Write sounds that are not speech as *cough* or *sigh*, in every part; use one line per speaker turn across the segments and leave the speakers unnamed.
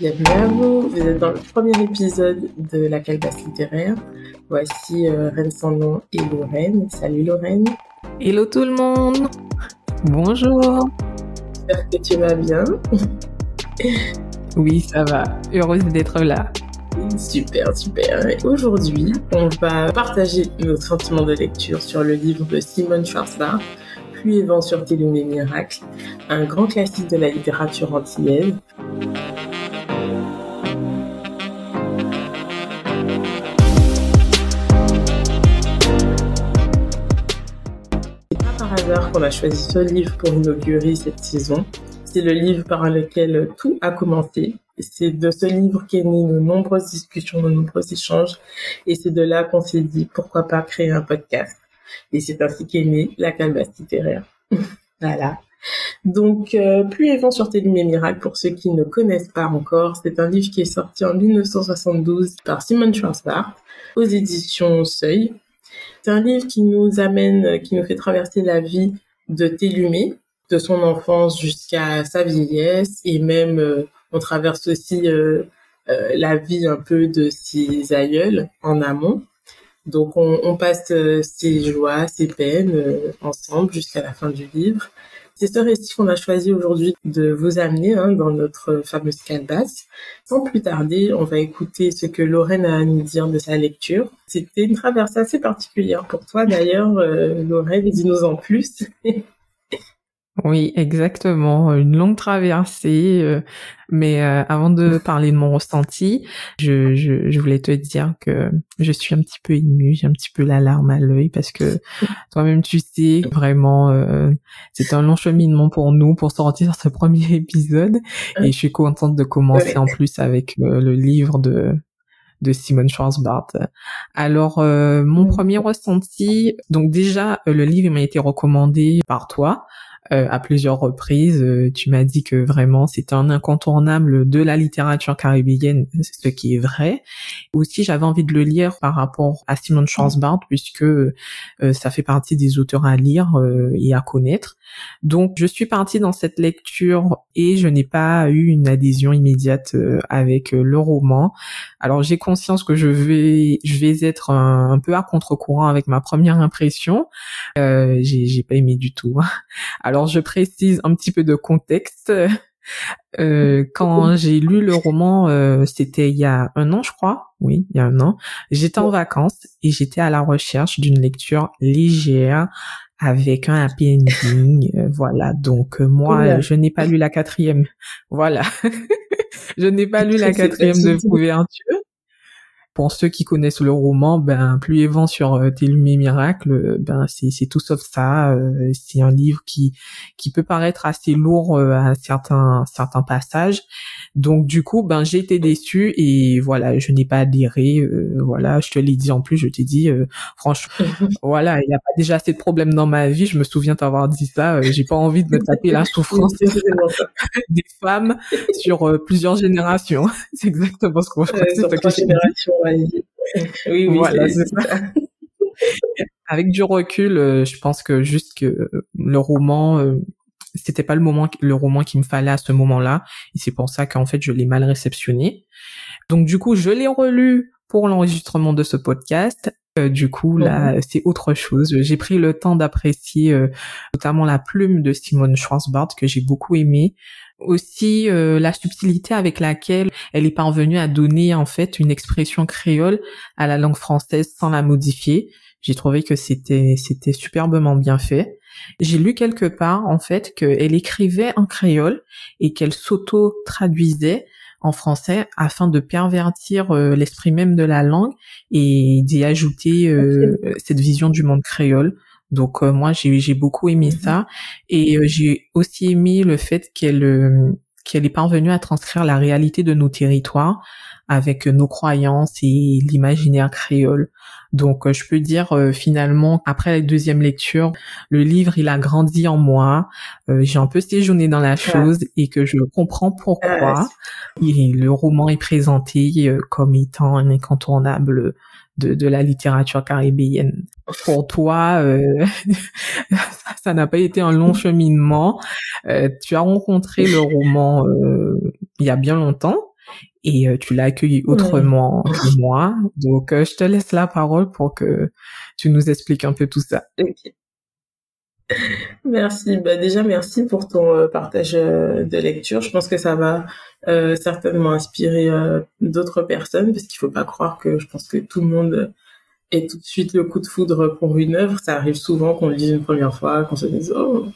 Bienvenue à vous, vous êtes dans le premier épisode de la calebasse littéraire. Voici euh, Reine sans nom et Lorraine. Salut Lorraine.
Hello tout le monde. Bonjour.
J'espère que tu vas bien.
oui, ça va. Heureuse d'être là.
Super, super. Et aujourd'hui, on va partager notre sentiment de lecture sur le livre de Simone Schwarzbach, Pluie et vent sur tes lunes miracles, un grand classique de la littérature antillaise. Par hasard qu'on a choisi ce livre pour inaugurer cette saison. C'est le livre par lequel tout a commencé. C'est de ce livre qu'est né de nombreuses discussions, de nombreux échanges. Et c'est de là qu'on s'est dit, pourquoi pas créer un podcast. Et c'est ainsi qu'est né la calebasse littéraire. *laughs* voilà. Donc, euh, Pluie et vent sur tes lumières pour ceux qui ne connaissent pas encore, c'est un livre qui est sorti en 1972 par Simone Schwarzbach aux éditions Seuil. C'est un livre qui nous amène, qui nous fait traverser la vie de Télumé, de son enfance jusqu'à sa vieillesse, et même euh, on traverse aussi euh, euh, la vie un peu de ses aïeuls en amont. Donc on, on passe euh, ses joies, ses peines euh, ensemble jusqu'à la fin du livre. C'est ce récit qu'on a choisi aujourd'hui de vous amener hein, dans notre fameuse calebasse. Sans plus tarder, on va écouter ce que Lorraine a à nous dire de sa lecture. C'était une traversée assez particulière pour toi d'ailleurs, euh, Lorraine, dis-nous en plus. *laughs*
Oui, exactement. Une longue traversée. Euh, mais euh, avant de parler de mon ressenti, je, je, je, voulais te dire que je suis un petit peu émue, j'ai un petit peu la larme à l'œil parce que *laughs* toi-même tu sais vraiment euh, c'est un long cheminement pour nous pour sortir ce premier *laughs* épisode et je suis contente de commencer en plus avec le livre de de Simone Schwarzbart. Alors mon premier ressenti, donc déjà le livre m'a été recommandé par toi euh, à plusieurs reprises. Euh, tu m'as dit que vraiment c'est un incontournable de la littérature caribéenne, ce qui est vrai. Aussi, j'avais envie de le lire par rapport à Simon Schwarzbart puisque euh, ça fait partie des auteurs à lire et à connaître. Donc, je suis partie dans cette lecture et je n'ai pas eu une adhésion immédiate avec le roman. Alors, j'ai conscience que je vais, je vais être un, peu à contre-courant avec ma première impression. Euh, j'ai pas aimé du tout. *laughs* Alors alors je précise un petit peu de contexte. Euh, quand j'ai lu le roman, euh, c'était il y a un an, je crois. Oui, il y a un an. J'étais en vacances et j'étais à la recherche d'une lecture légère avec un happy ending. Euh, voilà. Donc moi, je n'ai pas lu la quatrième. Voilà. *laughs* je n'ai pas lu la quatrième de couverture pour ceux qui connaissent le roman, ben plus vent sur euh, tes lumières miracles, euh, ben c'est tout sauf ça. Euh, c'est un livre qui qui peut paraître assez lourd à certains certains passages. Donc du coup, ben j'ai été déçue et voilà, je n'ai pas adhéré. voilà, je te l'ai dit en plus, je t'ai dit franchement, *laughs* voilà, il n'y a pas déjà assez de problèmes dans ma vie. Je me souviens t'avoir dit ça. j'ai pas envie de me taper la *laughs* souffrance *laughs* des femmes sur plusieurs générations. c'est exactement ce qu'on *laughs*
oui, oui, voilà, c'est ça. *laughs*
Avec du recul, euh, je pense que juste que euh, le roman, euh, c'était pas le moment, le roman qu'il me fallait à ce moment-là, et c'est pour ça qu'en fait je l'ai mal réceptionné. Donc du coup, je l'ai relu pour l'enregistrement de ce podcast. du coup, là, mhm. c'est autre chose. J'ai pris le temps d'apprécier notamment la plume de Simone Schwarzbart que j'ai beaucoup aimé aussi euh, la subtilité avec laquelle elle est parvenue à donner en fait une expression créole à la langue française sans la modifier. J'ai trouvé que c'était c'était superbement bien fait. J'ai lu quelque part en fait qu'elle écrivait en créole et qu'elle s'auto-traduisait en français afin de pervertir euh, l'esprit même de la langue et d'y ajouter euh, cette vision du monde créole. Donc euh, moi j'ai j'ai beaucoup aimé mhm. ça et euh, j'ai aussi aimé le fait qu'elle euh, qu'elle est parvenue à transcrire la réalité de nos territoires avec nos croyances et l'imaginaire créole. Donc je peux dire finalement après la deuxième lecture, le livre il a grandi en moi, j'ai un peu séjourné dans la chose et que je comprends pourquoi et le roman est présenté comme étant un incontournable de, de la littérature caribéenne. Pour toi, euh, *laughs* ça n'a pas été un long cheminement. Euh, tu as rencontré le roman euh, il y a bien longtemps. et tu l'as accueilli autrement que moi. Donc, je te laisse la parole pour que tu nous expliques un peu tout ça.
Merci. Bah déjà, merci pour ton euh, partage euh, de lecture. Je pense que ça va euh, certainement inspirer d'autres personnes, parce qu'il faut pas croire que je pense que tout le monde est tout de suite le coup de foudre pour une œuvre. Ça arrive souvent qu'on le dise une première fois, qu'on se dise oh,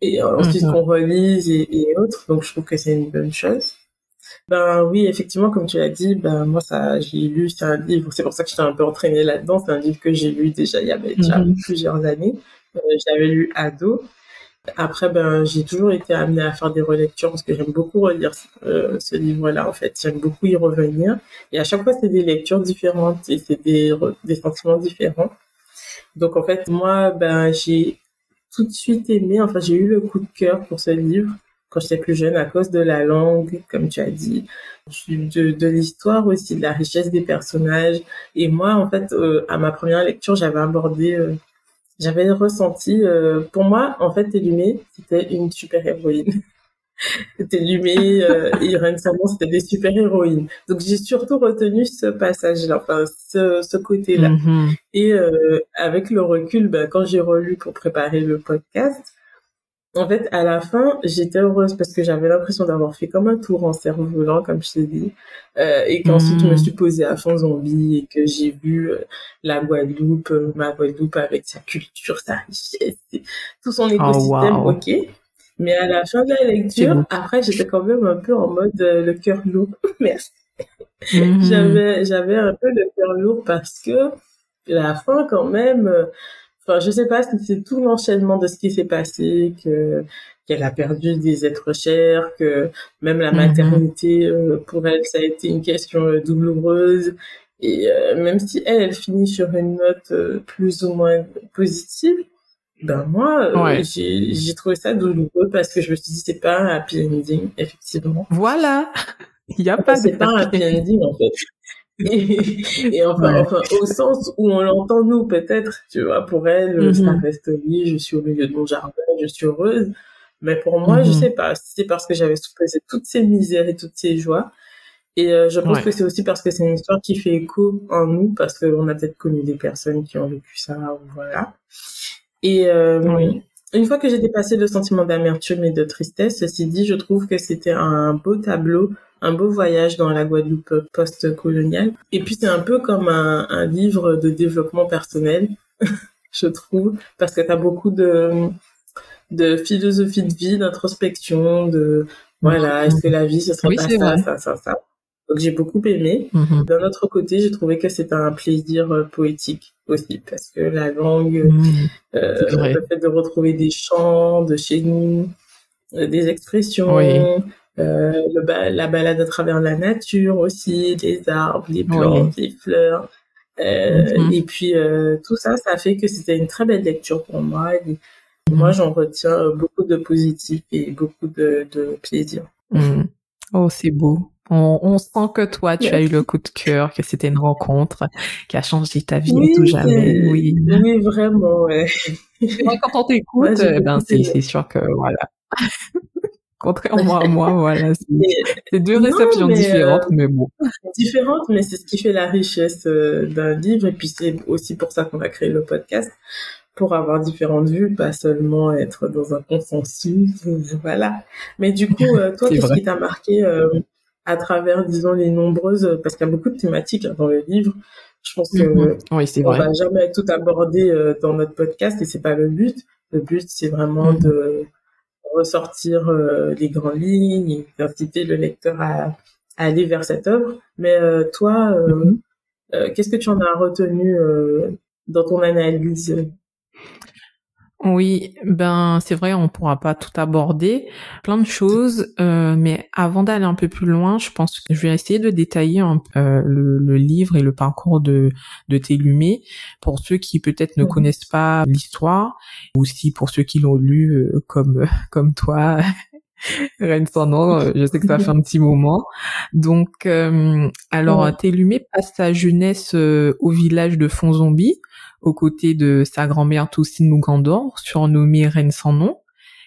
et ensuite mhm. qu'on relise et, autres. Donc je trouve que c'est une bonne chose. Ben oui, effectivement, comme tu l'as dit, ben moi ça, j'ai lu, c'est un livre. C'est pour ça que j'étais un peu entraînée là-dedans. C'est un livre que j'ai lu déjà il y avait déjà mhm. plusieurs années. Euh, j'avais lu ado. Après, ben, j'ai toujours été amenée à faire des relectures parce que j'aime beaucoup relire euh, ce livre-là. En fait, j'aime beaucoup y revenir. Et à chaque fois, c'est des lectures différentes et c'est des, des sentiments différents. Donc, en fait, moi, ben, j'ai tout de suite aimé. Enfin, j'ai eu le coup de cœur pour ce livre quand j'étais plus jeune à cause de la langue, comme tu as dit, de, de l'histoire aussi, de la richesse des personnages. Et moi, en fait, euh, à ma première lecture, j'avais abordé j'avais ressenti, euh, pour moi, en fait, Télumé, c'était une super-héroïne. *laughs* Télumé euh, Irène Sandon, c'était des super-héroïnes. Donc, j'ai surtout retenu ce passage-là, enfin, ce, ce côté-là. Mm-hmm. Et euh, avec le recul, ben, quand j'ai relu pour préparer le podcast, en fait, à la fin, j'étais heureuse parce que j'avais l'impression d'avoir fait comme un tour en cerveau volant, comme je t'ai dit, euh, et qu'ensuite je me hmm. suis posée à fond zombie et que j'ai vu euh, la Guadeloupe, euh, ma Guadeloupe avec sa culture, sa richesse, tout son oh, écosystème, ok. Mais à la fin de la lecture, après, j'étais quand même un peu en mode le cœur lourd. *laughs* Merci. Hmm. j'avais, j'avais un peu le cœur lourd parce que la fin, quand même Enfin, je sais pas si c'est tout l'enchaînement de ce qui s'est passé, que qu'elle a perdu des êtres chers, que même la mhm. maternité euh, pour elle ça a été une question euh, douloureuse. Et euh, même si elle, elle finit sur une note plus ou moins positive, ben moi, j'ai j'ai trouvé ça douloureux parce que je me suis dit c'est pas un happy ending, effectivement.
Voilà. *laughs* Il y a pas.
C'est pas un happy ending en fait. Et, enfin, enfin, au sens où on l'entend nous peut-être, tu vois, pour elle, mm ça reste oui, je suis au milieu de mon jardin, je suis heureuse. Mais pour moi, je mhm. sais pas, c'est parce que j'avais supposé toutes ces misères et toutes ces joies. Et euh, je pense que c'est aussi parce que c'est une histoire qui fait écho en nous, parce qu'on a peut-être connu des personnes qui ont vécu ça, ou voilà. Et euh, une fois que j'ai dépassé le sentiment d'amertume et de tristesse, ceci dit, je trouve que c'était un beau tableau un beau voyage dans la Guadeloupe post-coloniale. Et puis c'est un peu comme un, un, livre de développement personnel, *laughs* je trouve, parce que tu as beaucoup de, de philosophie de vie, d'introspection, de voilà, est-ce que la vie ce sera pas ça, ça, ça, ça. Donc j'ai beaucoup aimé. Mm-hmm. D'un autre côté, j'ai trouvé que c'était un plaisir euh, poétique aussi, parce que la langue, mm-hmm. euh, le fait de retrouver des chants de chez nous, euh, des expressions, euh, le la balade à travers la nature aussi, des arbres, des plantes, des fleurs. Mm-hmm. Et puis tout ça, ça a fait que c'était une très belle lecture pour moi. Et Moi, j'en retiens beaucoup de positif et beaucoup de, de plaisir.
Oh, c'est beau. On, on, sent que toi, tu as eu le coup de cœur, que c'était une rencontre qui a changé ta vie oui, tout jamais.
Oui, oui, vraiment. Ouais.
quand on t'écoute, ben c'est sûr que voilà. *laughs* Contrairement à moi, *laughs* voilà. C'est deux réceptions différentes, euh, mais bon.
Différentes, mais c'est ce qui fait la richesse euh, d'un livre. Et puis c'est aussi pour ça qu'on a créé le podcast, pour avoir différentes vues, pas seulement être dans un consensus. Voilà. Mais du coup, euh, toi, qu'est-ce qui t'a marqué à travers, disons, les nombreuses, parce qu'il y a beaucoup de thématiques dans le livre. Je pense que
oui,
on va jamais tout aborder dans notre podcast et c'est pas le but. Le but, c'est vraiment mm-hmm. de ressortir euh, les grandes lignes et inciter le lecteur à, aller vers cette œuvre. Mais euh, toi, euh, mm-hmm. qu'est-ce que tu en as retenu dans ton analyse?
Oui, ben c'est vrai, on pourra pas tout aborder, plein de choses, euh, mais avant d'aller un peu plus loin, je pense que je vais essayer de détailler euh, le, livre et le parcours de de Télumé pour ceux qui peut-être ne connaissent pas l'histoire, aussi pour ceux qui l'ont lu euh, comme *laughs* comme toi. *laughs* Reine sans nom, je sais que ça fait un petit moment. Donc, alors, Télumé passe sa jeunesse au village de Fonzombie, aux côtés de sa grand-mère Toussine Mougandor, surnommée Reine sans nom,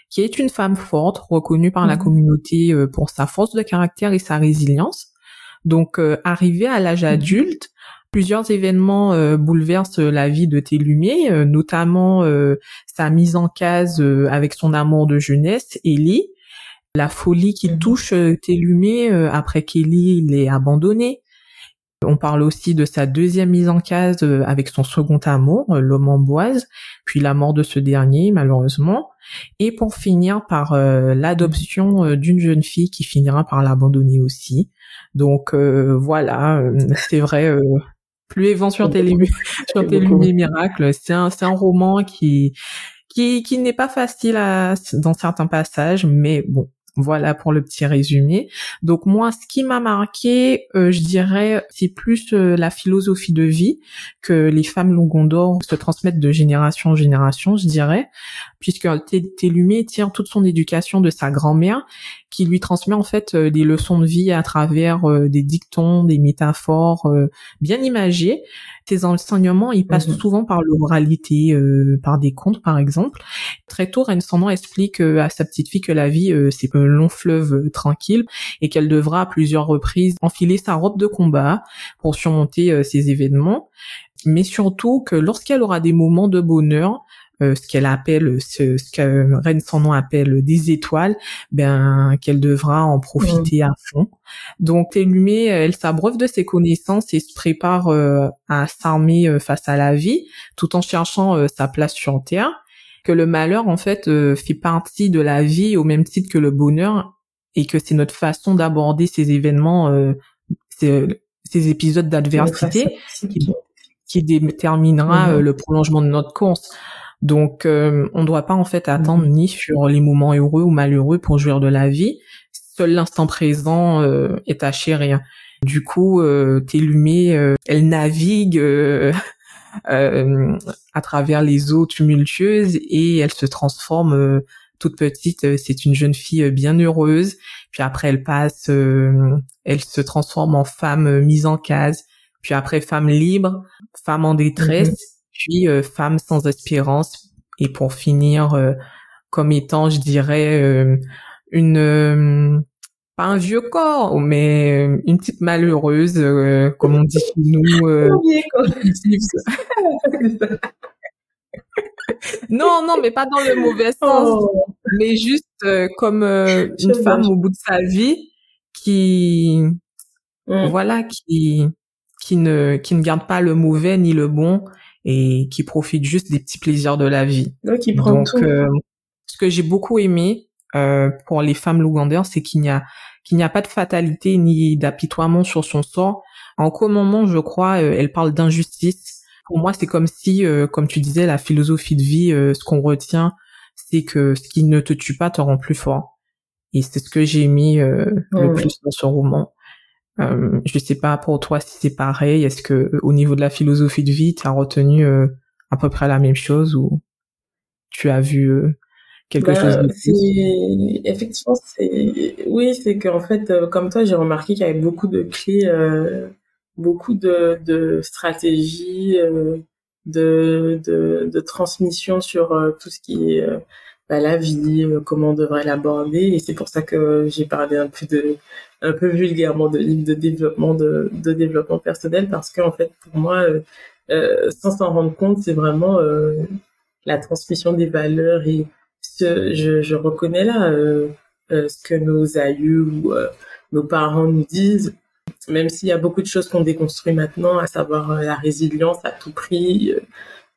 qui est une femme forte, reconnue par la mhm. communauté euh, pour sa force de caractère et sa résilience. Donc, arrivé à l'âge mhm. adulte, plusieurs événements bouleversent la vie de Télumé, notamment sa mise en case avec son amour de jeunesse, Ellie, la folie qui mhm. touche Télumé après qu'Ellie l'ait abandonné, on parle aussi de sa deuxième mise en case euh, avec son second amour, euh, l'homme en boise, puis la mort de ce dernier malheureusement, et pour finir par euh, l'adoption d'une jeune fille qui finira par l'abandonner aussi. Donc voilà, *laughs* c'est vrai. plus évent sur Télé, sur Miracle, c'est un, c'est un roman qui qui, qui n'est pas facile à, dans certains passages, mais bon, voilà pour le petit résumé. Donc moi, ce qui m'a marqué, euh, je dirais, c'est plus euh, la philosophie de vie que les femmes Longondor se transmettent de génération en génération, je dirais, puisque Télumé tire toute son éducation de sa grand-mère, qui lui transmet en fait euh, des leçons de vie à travers des dictons, des métaphores bien imagées. Ces enseignements, ils passent mhm. souvent par l'oralité, par des contes par exemple. Très tôt, Ren explique à sa petite fille que la vie, c'est long fleuve euh, tranquille et qu'elle devra à plusieurs reprises enfiler sa robe de combat pour surmonter euh, ces événements, mais surtout que lorsqu'elle aura des moments de bonheur, euh, ce qu'elle appelle, ce, que Reine sans nom appelle des étoiles, ben qu'elle devra en profiter à fond. Donc Télumé, elle s'abreuve de ses connaissances et se prépare à s'armer face à la vie, tout en cherchant sa place sur Terre que le malheur en fait euh, fait partie de la vie au même titre que le bonheur et que c'est notre façon d'aborder ces événements, euh, ces, ces, épisodes d'adversité qui, déterminera euh, mm-hmm. le prolongement de notre course. Donc on ne doit pas en fait attendre mm-hmm. ni sur les moments heureux ou malheureux pour jouir de la vie. Seul l'instant présent est à chérir. Du coup, euh, Télumé, elle navigue *laughs* euh, à travers les eaux tumultueuses et elle se transforme euh, toute petite. Euh, c'est une jeune fille bien heureuse. Puis après, elle passe, elle se transforme en femme mise en case. Puis après, femme libre, femme en détresse, mm-hmm. Puis femme sans espérance. Et pour finir, comme étant, je dirais, une pas un vieux corps, mais une petite malheureuse, euh, comme on dit chez nous. Euh, *laughs* non, non, mais pas dans le mauvais sens, oh. mais juste euh, comme une femme au bout de sa vie qui, mm. voilà, qui, qui ne, qui ne garde pas le mauvais ni le bon et qui profite juste des petits plaisirs de la vie.
Donc, prend
ce que j'ai beaucoup aimé pour les femmes lougandères, c'est qu'il n'y a qu'il n'y a pas de fatalité ni d'apitoiement sur son sort. En aucun moment, je crois, euh, elle parle d'injustice. Pour moi, c'est comme si, euh, comme tu disais, la philosophie de vie, euh, ce qu'on retient, c'est que ce qui ne te tue pas te rend plus fort. Et c'est ce que j'ai mis le plus dans ce roman. Euh, je sais pas pour toi si c'est pareil. Est-ce que au niveau de la philosophie de vie, tu as retenu à peu près la même chose ou tu as vu quelque bah, chose de
Effectivement, c'est oui, c'est qu'en fait, euh, comme toi, j'ai remarqué qu'il y avait beaucoup de clés, euh, beaucoup de, de stratégies, euh, de, de, de transmission sur euh, tout ce qui est bah, la vie, comment on devrait l'aborder. Et c'est pour ça que j'ai parlé un peu de un peu vulgairement de livres de développement de, de développement personnel parce qu'en fait pour moi sans s'en rendre compte c'est vraiment la transmission des valeurs et je, je reconnais là euh, euh, ce que nos aïeux ou euh, nos parents nous disent, même s'il y a beaucoup de choses qu'on déconstruit maintenant, à savoir la résilience à tout prix.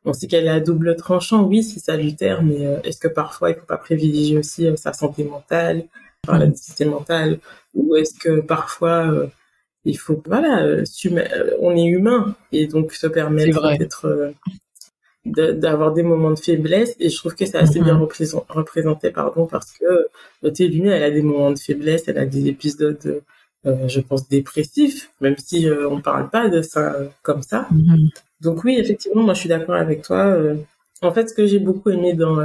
On sait qu'elle est à double tranchant, oui, c'est salutaire, mais est-ce que parfois il faut pas privilégier aussi sa santé mentale, par la santé mentale, ou est-ce que parfois il faut, voilà, on est humain et donc se permettre d'être d'avoir des moments de faiblesse et je trouve que c'est assez bien mhm. représenté pardon parce que notre Lune elle a des moments de faiblesse elle a des épisodes euh, je pense dépressifs même si euh, on parle pas de ça euh, comme ça mhm. Donc oui effectivement moi je suis d'accord avec toi euh. en fait ce que j'ai beaucoup aimé dans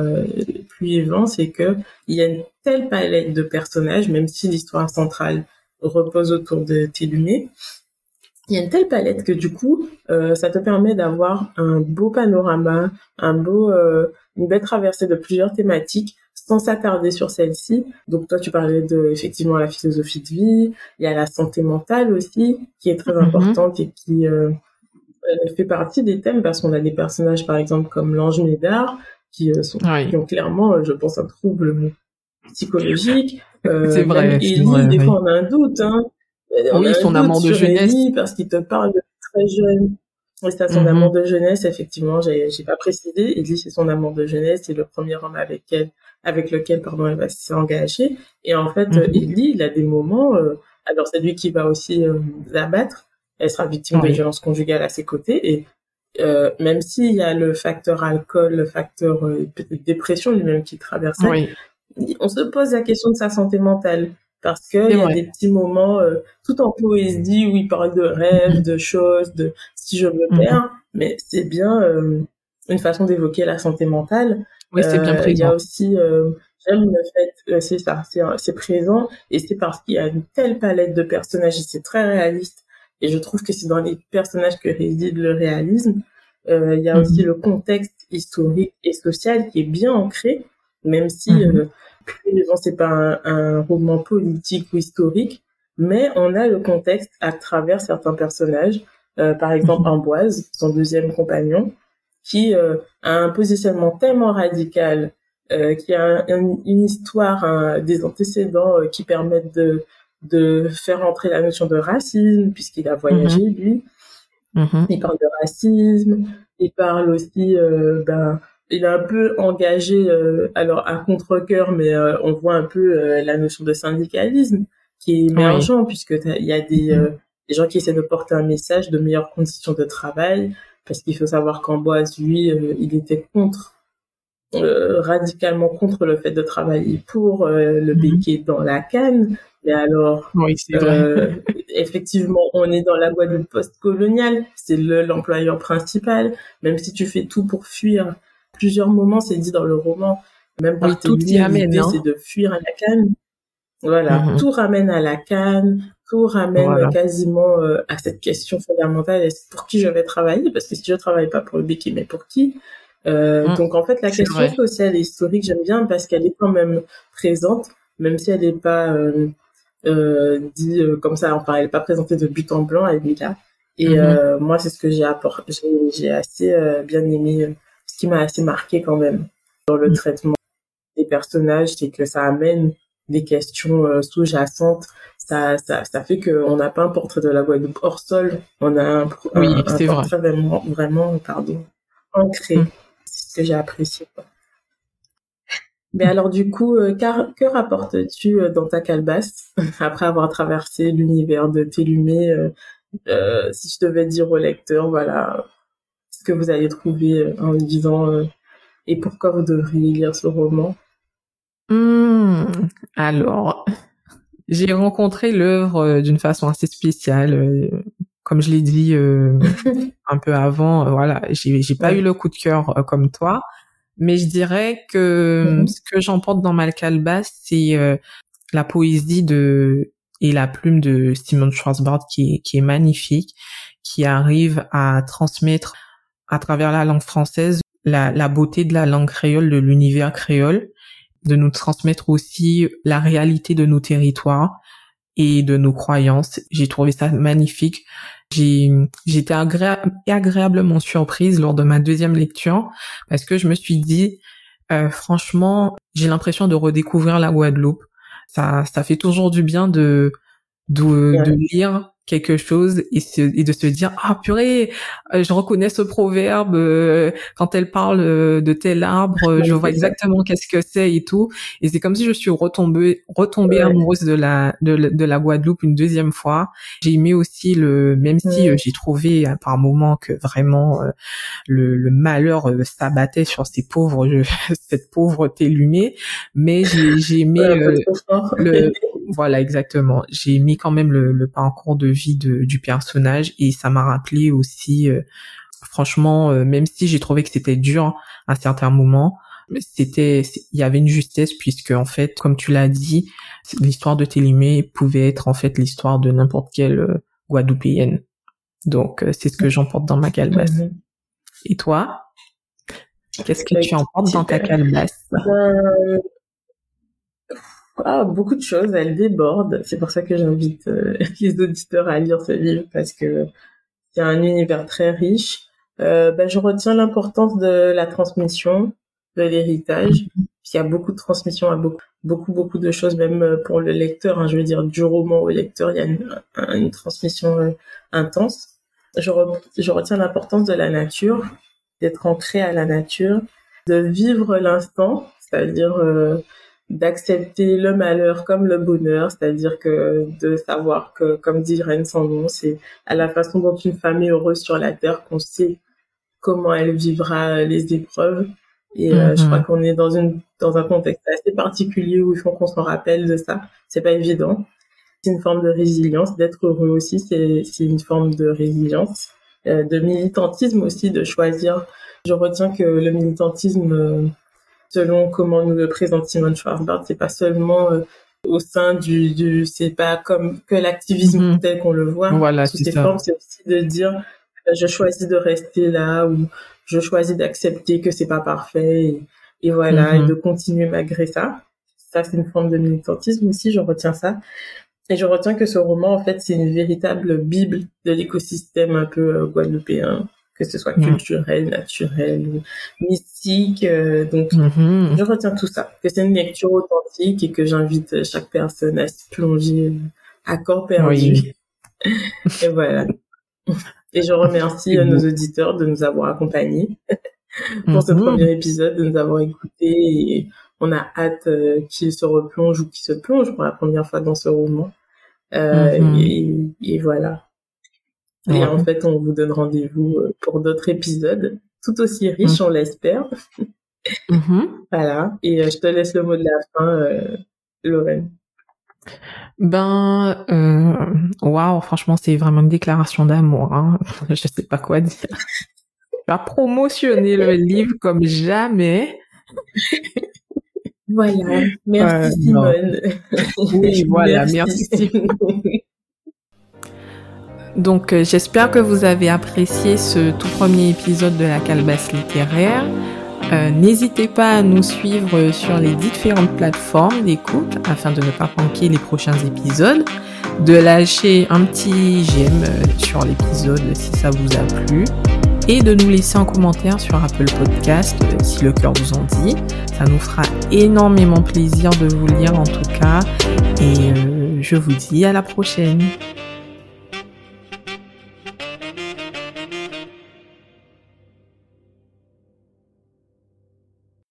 Pluie et Vent c'est que il y a une telle palette de personnages même si l'histoire centrale repose autour de Télumé il y a une telle palette que du coup, euh, ça te permet d'avoir un beau panorama, un beau, euh, une belle traversée de plusieurs thématiques sans s'attarder sur celle-ci. Donc toi, tu parlais de effectivement la philosophie de vie. Il y a la santé mentale aussi, qui est très mm-hmm. importante et qui euh, fait partie des thèmes parce qu'on a des personnages, par exemple, comme l'ange Médard, qui, euh, sont, qui ont clairement, euh, je pense, un trouble psychologique.
Euh, c'est vrai.
Et des fois, on a un doute. Hein.
oui, son amant de jeunesse.
parce qu'il te parle de très jeune. Oui, c'est son mm-hmm. amant de jeunesse, effectivement, j'ai, j'ai pas précisé. dit c'est son amant de jeunesse, c'est le premier homme avec elle, avec lequel, pardon, elle va s'engager. Et en fait, mm il a des moments, alors c'est lui qui va aussi l'abattre, elle sera victime de violences conjugales à ses côtés et euh, même s'il y a le facteur alcool, le facteur euh, dépression lui-même qui traverse, on se pose la question de sa santé mentale parce que il y a des petits moments euh, tout en poésie où il parle de rêves, de choses, de si je me perds, mhm. mais c'est bien euh, une façon d'évoquer la santé mentale.
Oui, c'est bien présent.
Il y a aussi j'aime le fait c'est ça, c'est présent et c'est parce qu'il y a une telle palette de personnages et c'est très réaliste et je trouve que c'est dans les personnages que réside le réalisme. Euh, il y a mhm. aussi le contexte historique et social qui est bien ancré, même si mm euh, c'est pas un, un, roman politique ou historique, mais on a le contexte à travers certains personnages. Euh, par exemple, mhm. Amboise, son deuxième compagnon, qui euh, a un positionnement tellement radical, euh, qui a une histoire, des antécédents qui permettent de de faire entrer la notion de racisme, puisqu'il a voyagé, mhm. lui. Mhm. Il parle de racisme, il parle aussi, euh, ben, il est un peu engagé, euh, alors à contre-cœur, mais euh, on voit un peu la notion de syndicalisme qui est émergent, puisque il y a des, mhm. des, gens qui essaient de porter un message de meilleures conditions de travail, parce qu'il faut savoir qu'Amboise, lui, il était contre radicalement contre le fait de travailler pour le béquet dans la canne et alors, euh, effectivement, on est dans la Guadeloupe post-coloniale, c'est l'employeur principal, même si tu fais tout pour fuir. Plusieurs moments, c'est dit dans le roman, même par
tout y amène,
hein. c'est de fuir à la canne. Voilà, mm-hmm. tout ramène à la canne, tout ramène quasiment euh, à cette question fondamentale, est pour qui je vais travailler? Parce que si je travaille pas pour le béquet, mais pour qui? Euh, mm. Donc en fait, la question sociale et historique, j'aime bien parce qu'elle est quand même présente, même si elle n'est pas euh, dit euh, comme ça, enfin, elle n'est pas présentée de but en blanc, est là. Et euh, moi, c'est ce que j'ai apporté, j'ai assez bien aimé, ce qui m'a assez marqué quand même dans le mhm. traitement des personnages, c'est que ça amène des questions sous-jacentes. Ça, ça, ça fait qu'on n'a pas un portrait de la Guadeloupe hors sol, on a un,
oui, un, portrait
vraiment, vraiment, pardon, ancré. Mhm. C'est ce que j'ai apprécié. Quoi. Mais alors du coup, euh, que rapportes-tu euh, dans ta calebasse *laughs* après avoir traversé l'univers de Télumé euh, Si je devais dire au lecteur, voilà, ce que vous allez trouver en disant et pourquoi vous devriez lire ce roman?
Mmh, Alors, j'ai rencontré l'œuvre d'une façon assez spéciale. comme je l'ai dit *laughs* un peu avant, voilà, j'ai, j'ai pas eu le coup de cœur comme toi. Mais je dirais que mm-hmm. ce que j'emporte dans Malkalbas, c'est euh, la poésie de et la plume de Simon Schwarzbard qui est, qui est magnifique, qui arrive à transmettre à travers la langue française la, la beauté de la langue créole, de l'univers créole, de nous transmettre aussi la réalité de nos territoires et de nos croyances. J'ai trouvé ça magnifique. J'ai j'étais agréablement surprise lors de ma deuxième lecture parce que je me suis dit euh, franchement j'ai l'impression de redécouvrir la Guadeloupe. Ça ça fait toujours du bien de de, de lire quelque chose et, de se dire ah purée euh, je reconnais ce proverbe euh, quand elle parle euh, de tel arbre je vois exactement. qu'est-ce que c'est et tout. Et c'est comme si je suis retombée retombée amoureuse de la de, la Guadeloupe une deuxième fois. J'ai aimé aussi le même si j'ai trouvé par moments que vraiment le, le, malheur s'abattait sur ces pauvres *laughs* cette pauvre lumée mais j'ai j'ai aimé le *laughs* voilà exactement j'ai mis quand même le, le parcours de vie de, du personnage et ça m'a rappelé aussi, euh, franchement, euh, même si j'ai trouvé que c'était dur à certains moments, c'était, il y avait une justesse puisque en fait, comme tu l'as dit, l'histoire de Télimé pouvait être en fait l'histoire de n'importe quelle euh, Guadeloupéenne. Donc c'est ce que j'emporte dans ma calebasse. Mhm. Et toi, qu'est-ce que tu emportes dans ta calebasse?
Ah, beaucoup de choses, elle déborde. C'est pour ça que j'invite euh, *laughs* les auditeurs à lire ce livre parce que c'est un univers très riche. Euh, ben, je retiens l'importance de la transmission, de l'héritage. Il y a beaucoup de transmission beaucoup, beaucoup, beaucoup de choses, même euh, pour le lecteur. Hein, je veux dire, du roman au lecteur, il y a une, transmission intense. Je, je retiens l'importance de la nature, d'être ancré à la nature, de vivre l'instant, c'est-à-dire d'accepter le malheur comme le bonheur, c'est-à-dire que de savoir que, comme dit Reine sans nom, c'est à la façon dont une femme est heureuse sur la terre qu'on sait comment elle vivra les épreuves. Et euh, je crois mhm. qu'on est dans une dans un contexte assez particulier où il faut qu'on s'en rappelle de ça. C'est pas évident. C'est une forme de résilience. D'être heureux aussi, c'est c'est une forme de résilience, euh, de militantisme aussi, de choisir. Je retiens que le militantisme euh, selon comment nous le présente Simone Schwarzbart. C'est pas seulement euh, au sein du, du c'est pas comme que l'activisme mhm. tel qu'on le voit.
Voilà, c'est
formes, c'est aussi de dire euh, je choisis de rester là ou je choisis d'accepter que c'est pas parfait et, voilà et mhm. de continuer malgré ça. Ça c'est une forme de militantisme aussi, je retiens ça. Et je retiens que ce roman, en fait, c'est une véritable bible de l'écosystème un peu euh, guadeloupéen que ce soit culturel, naturel ou mystique. Euh, donc, mm-hmm. je retiens tout ça, que c'est une lecture authentique et que j'invite chaque personne à se plonger à corps perdu. *laughs* et voilà. Et je remercie nos auditeurs de nous avoir accompagnés *laughs* pour ce mm-hmm. premier épisode, de nous avoir écoutés et on a hâte euh, qu'ils se replongent ou qu'ils se plongent pour la première fois dans ce roman. Euh, mm-hmm. et, et, voilà. Et en fait, on vous donne rendez-vous euh, pour d'autres épisodes, tout aussi riches, mm. on l'espère. Mm-hmm. *laughs* Voilà. Et euh, je te laisse le mot de la fin, euh, Lorraine.
Ben, euh, waouh, franchement, c'est vraiment une déclaration d'amour. Hein. *laughs* Je sais pas quoi dire. Tu as promotionné le *laughs* livre comme jamais.
Voilà. Merci Simone.
Oui, voilà. Merci, merci Simone. Donc euh, j'espère que vous avez apprécié ce tout premier épisode de la calebasse littéraire. Euh, n'hésitez pas à nous suivre sur les différentes plateformes d'écoute afin de ne pas manquer les prochains épisodes, de lâcher un petit j'aime euh, sur l'épisode si ça vous a plu et de nous laisser un commentaire sur Apple Podcast si le cœur vous en dit. Ça nous fera énormément plaisir de vous lire en tout cas et je vous dis à la prochaine.